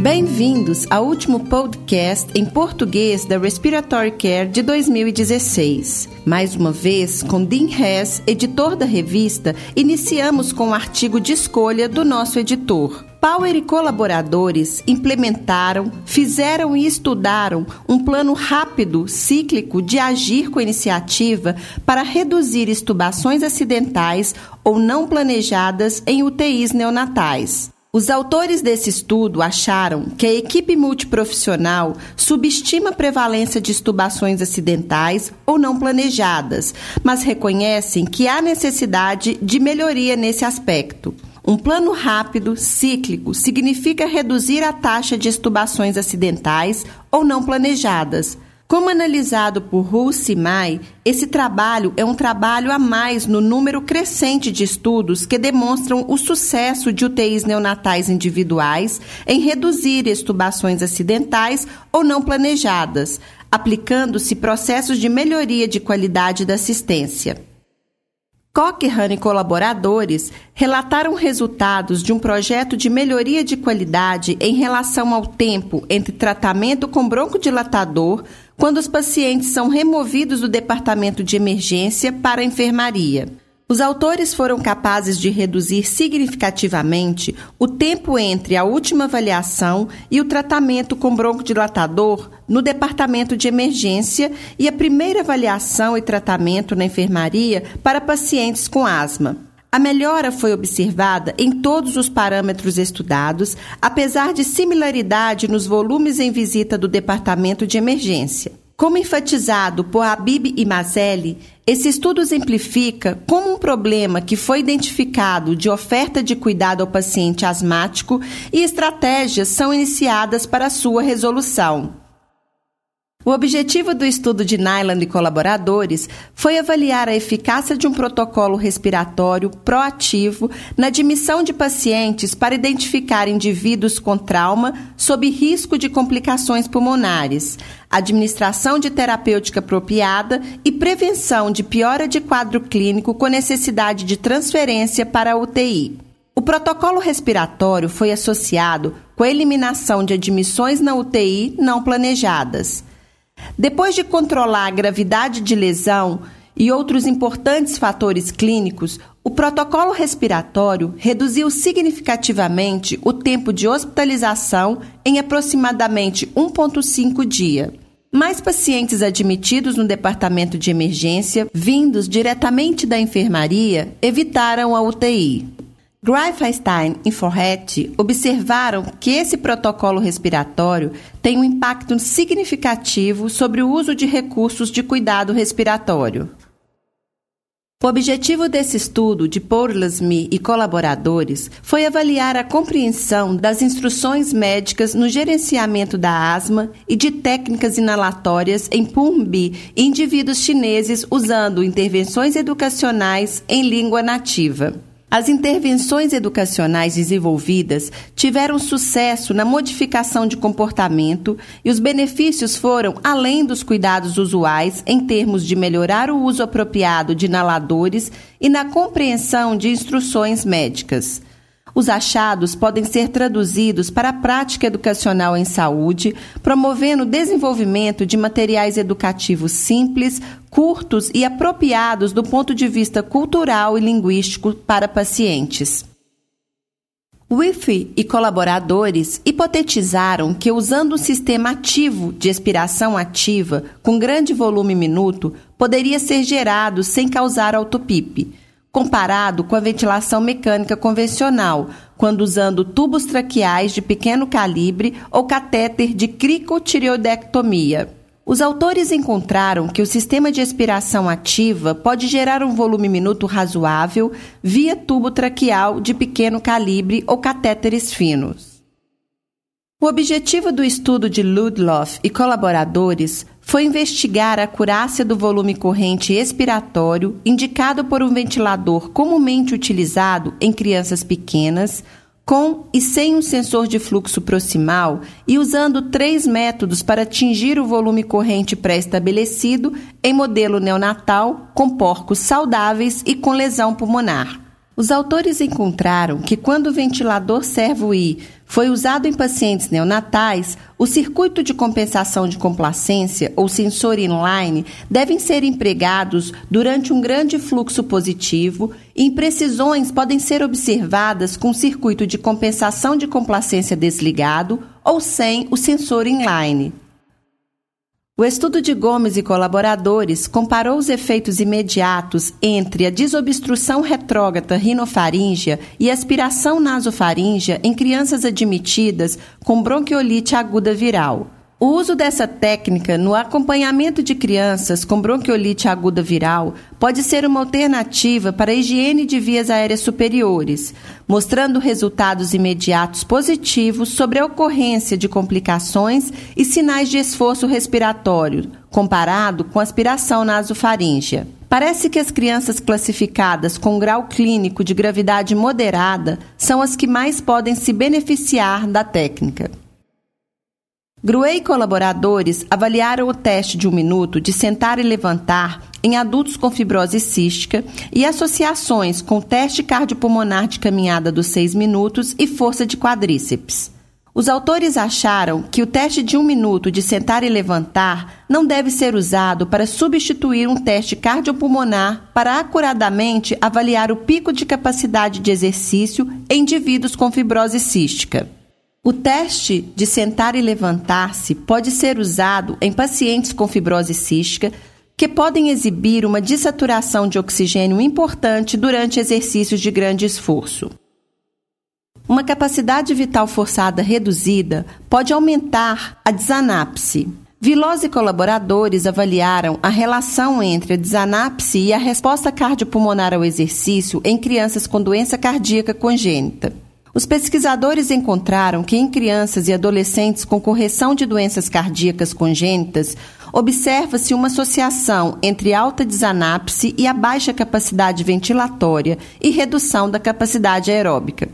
Bem-vindos ao último podcast em português da Respiratory Care de 2016. Mais uma vez, com Dean Hess, editor da revista, iniciamos com o artigo de escolha do nosso editor. Power e colaboradores implementaram, fizeram e estudaram um plano rápido, cíclico, de agir com iniciativa para reduzir estubações acidentais ou não planejadas em UTIs neonatais. Os autores desse estudo acharam que a equipe multiprofissional subestima a prevalência de estubações acidentais ou não planejadas, mas reconhecem que há necessidade de melhoria nesse aspecto. Um plano rápido, cíclico, significa reduzir a taxa de estubações acidentais ou não planejadas como analisado por Ruth Mai, esse trabalho é um trabalho a mais no número crescente de estudos que demonstram o sucesso de UTIs neonatais individuais em reduzir estubações acidentais ou não planejadas, aplicando-se processos de melhoria de qualidade da assistência. Cochrane e colaboradores relataram resultados de um projeto de melhoria de qualidade em relação ao tempo entre tratamento com broncodilatador quando os pacientes são removidos do departamento de emergência para a enfermaria. Os autores foram capazes de reduzir significativamente o tempo entre a última avaliação e o tratamento com broncodilatador no departamento de emergência e a primeira avaliação e tratamento na enfermaria para pacientes com asma. A melhora foi observada em todos os parâmetros estudados, apesar de similaridade nos volumes em visita do departamento de emergência. Como enfatizado por Habib e Mazelli, esse estudo exemplifica como um problema que foi identificado de oferta de cuidado ao paciente asmático e estratégias são iniciadas para sua resolução. O objetivo do estudo de Nyland e colaboradores foi avaliar a eficácia de um protocolo respiratório proativo na admissão de pacientes para identificar indivíduos com trauma sob risco de complicações pulmonares, administração de terapêutica apropriada e prevenção de piora de quadro clínico com necessidade de transferência para a UTI. O protocolo respiratório foi associado com a eliminação de admissões na UTI não planejadas. Depois de controlar a gravidade de lesão e outros importantes fatores clínicos, o protocolo respiratório reduziu significativamente o tempo de hospitalização em aproximadamente 1,5 dia. Mais pacientes admitidos no departamento de emergência, vindos diretamente da enfermaria, evitaram a UTI. Greifenstein e Forret observaram que esse protocolo respiratório tem um impacto significativo sobre o uso de recursos de cuidado respiratório. O objetivo desse estudo de Porlasmi e colaboradores foi avaliar a compreensão das instruções médicas no gerenciamento da asma e de técnicas inalatórias em Pumbi em indivíduos chineses usando intervenções educacionais em língua nativa. As intervenções educacionais desenvolvidas tiveram sucesso na modificação de comportamento e os benefícios foram além dos cuidados usuais em termos de melhorar o uso apropriado de inaladores e na compreensão de instruções médicas. Os achados podem ser traduzidos para a prática educacional em saúde, promovendo o desenvolvimento de materiais educativos simples, curtos e apropriados do ponto de vista cultural e linguístico para pacientes. Wi-Fi e colaboradores hipotetizaram que, usando um sistema ativo de expiração ativa com grande volume minuto, poderia ser gerado sem causar autopipe comparado com a ventilação mecânica convencional, quando usando tubos traqueais de pequeno calibre ou catéter de cricotireoidectomia. Os autores encontraram que o sistema de expiração ativa pode gerar um volume minuto razoável via tubo traqueal de pequeno calibre ou catéteres finos. O objetivo do estudo de Ludloff e colaboradores foi investigar a acurácia do volume corrente expiratório indicado por um ventilador comumente utilizado em crianças pequenas, com e sem um sensor de fluxo proximal e usando três métodos para atingir o volume corrente pré-estabelecido em modelo neonatal com porcos saudáveis e com lesão pulmonar. Os autores encontraram que quando o ventilador servo-I foi usado em pacientes neonatais, o circuito de compensação de complacência ou sensor inline devem ser empregados durante um grande fluxo positivo e imprecisões podem ser observadas com o circuito de compensação de complacência desligado ou sem o sensor inline. O estudo de Gomes e colaboradores comparou os efeitos imediatos entre a desobstrução retrógrada rinofaríngea e aspiração nasofaríngea em crianças admitidas com bronquiolite aguda viral. O uso dessa técnica no acompanhamento de crianças com bronquiolite aguda viral pode ser uma alternativa para a higiene de vias aéreas superiores, mostrando resultados imediatos positivos sobre a ocorrência de complicações e sinais de esforço respiratório, comparado com aspiração nasofaríngea. Parece que as crianças classificadas com grau clínico de gravidade moderada são as que mais podem se beneficiar da técnica. Gruei e colaboradores avaliaram o teste de um minuto de sentar e levantar em adultos com fibrose cística e associações com teste cardiopulmonar de caminhada dos seis minutos e força de quadríceps. Os autores acharam que o teste de um minuto de sentar e levantar não deve ser usado para substituir um teste cardiopulmonar para acuradamente avaliar o pico de capacidade de exercício em indivíduos com fibrose cística. O teste de sentar e levantar-se pode ser usado em pacientes com fibrose cística que podem exibir uma dessaturação de oxigênio importante durante exercícios de grande esforço. Uma capacidade vital forçada reduzida pode aumentar a desanapse. Vilosa e colaboradores avaliaram a relação entre a desanapse e a resposta cardiopulmonar ao exercício em crianças com doença cardíaca congênita. Os pesquisadores encontraram que em crianças e adolescentes com correção de doenças cardíacas congênitas, observa-se uma associação entre alta desanapse e a baixa capacidade ventilatória e redução da capacidade aeróbica.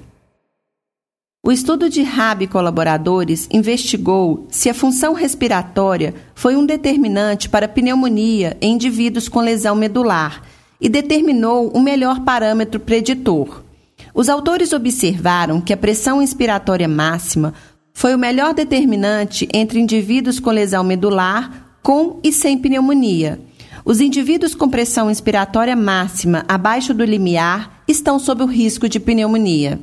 O estudo de Rabi e colaboradores investigou se a função respiratória foi um determinante para pneumonia em indivíduos com lesão medular e determinou o melhor parâmetro preditor. Os autores observaram que a pressão inspiratória máxima foi o melhor determinante entre indivíduos com lesão medular com e sem pneumonia. Os indivíduos com pressão inspiratória máxima abaixo do limiar estão sob o risco de pneumonia.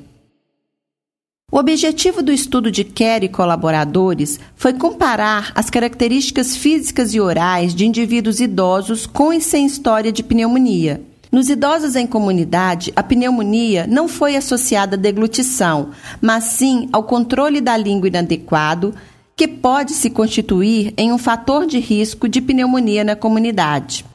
O objetivo do estudo de Kerr e colaboradores foi comparar as características físicas e orais de indivíduos idosos com e sem história de pneumonia. Nos idosos em comunidade, a pneumonia não foi associada à deglutição, mas sim ao controle da língua inadequado, que pode se constituir em um fator de risco de pneumonia na comunidade.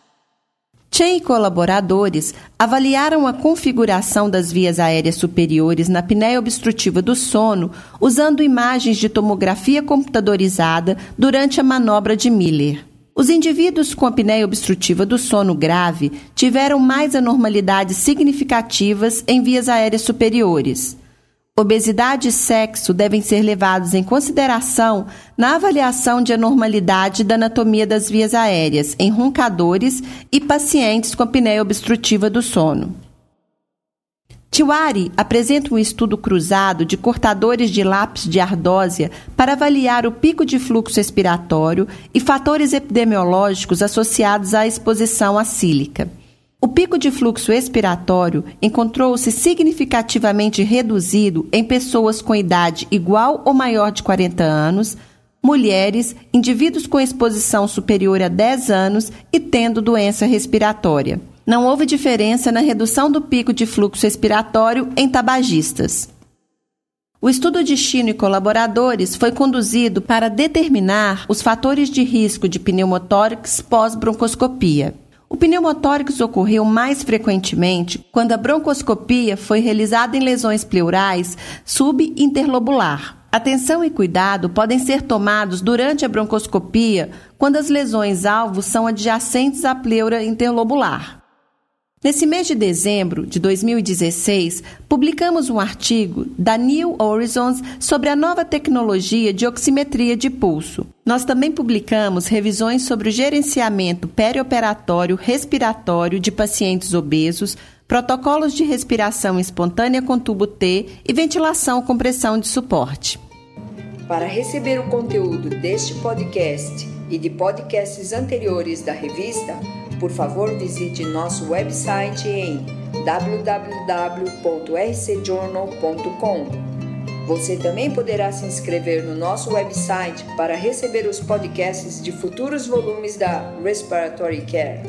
Chen e colaboradores avaliaram a configuração das vias aéreas superiores na apneia obstrutiva do sono usando imagens de tomografia computadorizada durante a manobra de Miller. Os indivíduos com apneia obstrutiva do sono grave tiveram mais anormalidades significativas em vias aéreas superiores. Obesidade e sexo devem ser levados em consideração na avaliação de anormalidade da anatomia das vias aéreas em roncadores e pacientes com apneia obstrutiva do sono. Tiwari apresenta um estudo cruzado de cortadores de lápis de ardósia para avaliar o pico de fluxo expiratório e fatores epidemiológicos associados à exposição à sílica. O pico de fluxo expiratório encontrou-se significativamente reduzido em pessoas com idade igual ou maior de 40 anos, mulheres, indivíduos com exposição superior a 10 anos e tendo doença respiratória não houve diferença na redução do pico de fluxo expiratório em tabagistas. O estudo de Chino e colaboradores foi conduzido para determinar os fatores de risco de pneumotórax pós-broncoscopia. O pneumotórax ocorreu mais frequentemente quando a broncoscopia foi realizada em lesões pleurais subinterlobular. Atenção e cuidado podem ser tomados durante a broncoscopia quando as lesões alvo são adjacentes à pleura interlobular. Nesse mês de dezembro de 2016, publicamos um artigo da New Horizons sobre a nova tecnologia de oximetria de pulso. Nós também publicamos revisões sobre o gerenciamento perioperatório respiratório de pacientes obesos, protocolos de respiração espontânea com tubo T e ventilação com pressão de suporte. Para receber o conteúdo deste podcast e de podcasts anteriores da revista, por favor visite nosso website em www.rcjournal.com. Você também poderá se inscrever no nosso website para receber os podcasts de futuros volumes da Respiratory Care.